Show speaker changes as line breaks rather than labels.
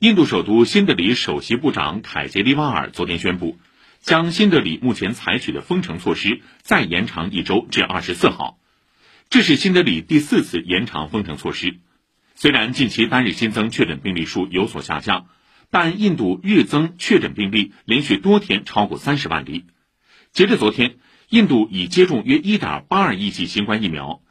印度首都新德里首席部长凯杰利瓦尔昨天宣布将新德里目前采取的封城措施再延长一周至二十四号。这是新德里第四次延长封城措施。虽然近期单日新增确诊病例数有所下降但印度日增确诊病例连续多天超过三十万例。截至昨天印度已接种约一点八二亿剂新冠疫苗。